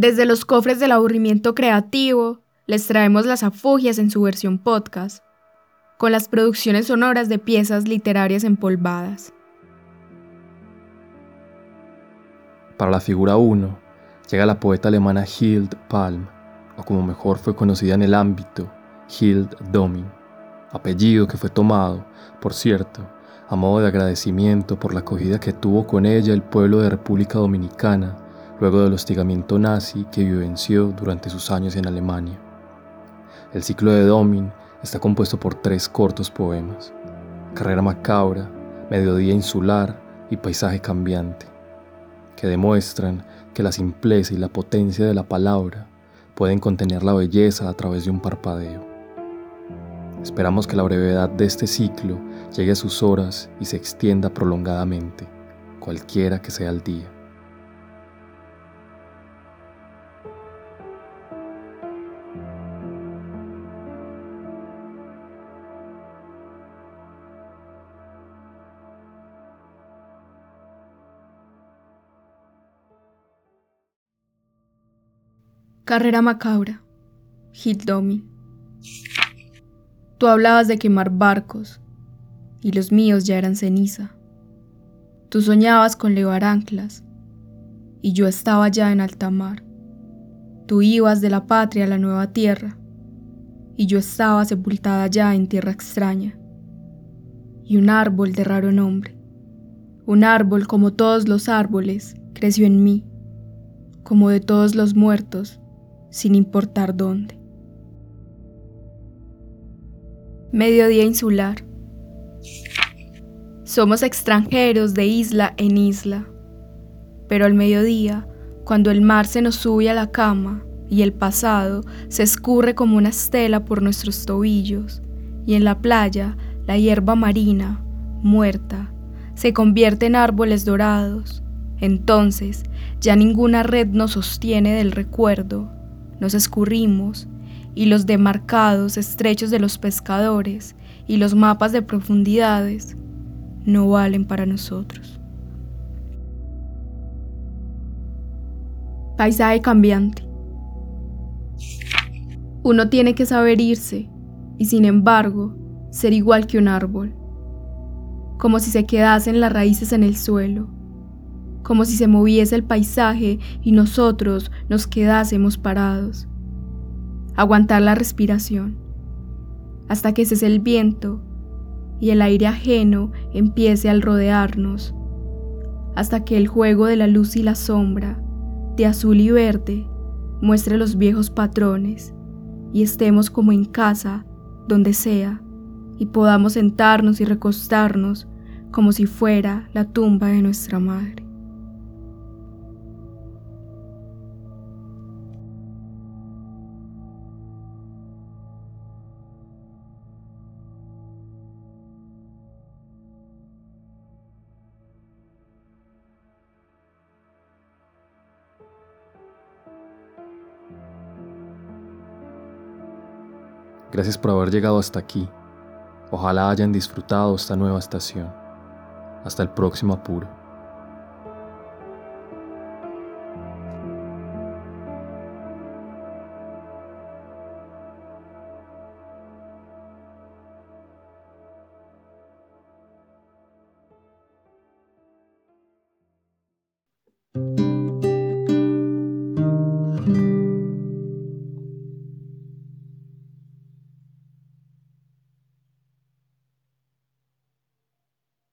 Desde los cofres del aburrimiento creativo, les traemos las afugias en su versión podcast, con las producciones sonoras de piezas literarias empolvadas. Para la figura 1, llega la poeta alemana Hild Palm, o como mejor fue conocida en el ámbito, Hild Domin, apellido que fue tomado, por cierto, a modo de agradecimiento por la acogida que tuvo con ella el pueblo de República Dominicana luego del hostigamiento nazi que vivenció durante sus años en Alemania. El ciclo de Domin está compuesto por tres cortos poemas, Carrera Macabra, Mediodía Insular y Paisaje Cambiante, que demuestran que la simpleza y la potencia de la palabra pueden contener la belleza a través de un parpadeo. Esperamos que la brevedad de este ciclo llegue a sus horas y se extienda prolongadamente, cualquiera que sea el día. Carrera macabra. Hildomi. Tú hablabas de quemar barcos, y los míos ya eran ceniza. Tú soñabas con levar anclas, y yo estaba ya en alta mar. Tú ibas de la patria a la nueva tierra, y yo estaba sepultada ya en tierra extraña. Y un árbol de raro nombre, un árbol como todos los árboles, creció en mí, como de todos los muertos, sin importar dónde. Mediodía insular. Somos extranjeros de isla en isla, pero al mediodía, cuando el mar se nos sube a la cama y el pasado se escurre como una estela por nuestros tobillos, y en la playa la hierba marina, muerta, se convierte en árboles dorados, entonces ya ninguna red nos sostiene del recuerdo nos escurrimos y los demarcados estrechos de los pescadores y los mapas de profundidades no valen para nosotros. Paisaje cambiante. Uno tiene que saber irse y sin embargo ser igual que un árbol, como si se quedasen las raíces en el suelo como si se moviese el paisaje y nosotros nos quedásemos parados. Aguantar la respiración, hasta que cese el viento y el aire ajeno empiece al rodearnos, hasta que el juego de la luz y la sombra, de azul y verde, muestre los viejos patrones y estemos como en casa, donde sea, y podamos sentarnos y recostarnos como si fuera la tumba de nuestra madre. Gracias por haber llegado hasta aquí. Ojalá hayan disfrutado esta nueva estación. Hasta el próximo apuro.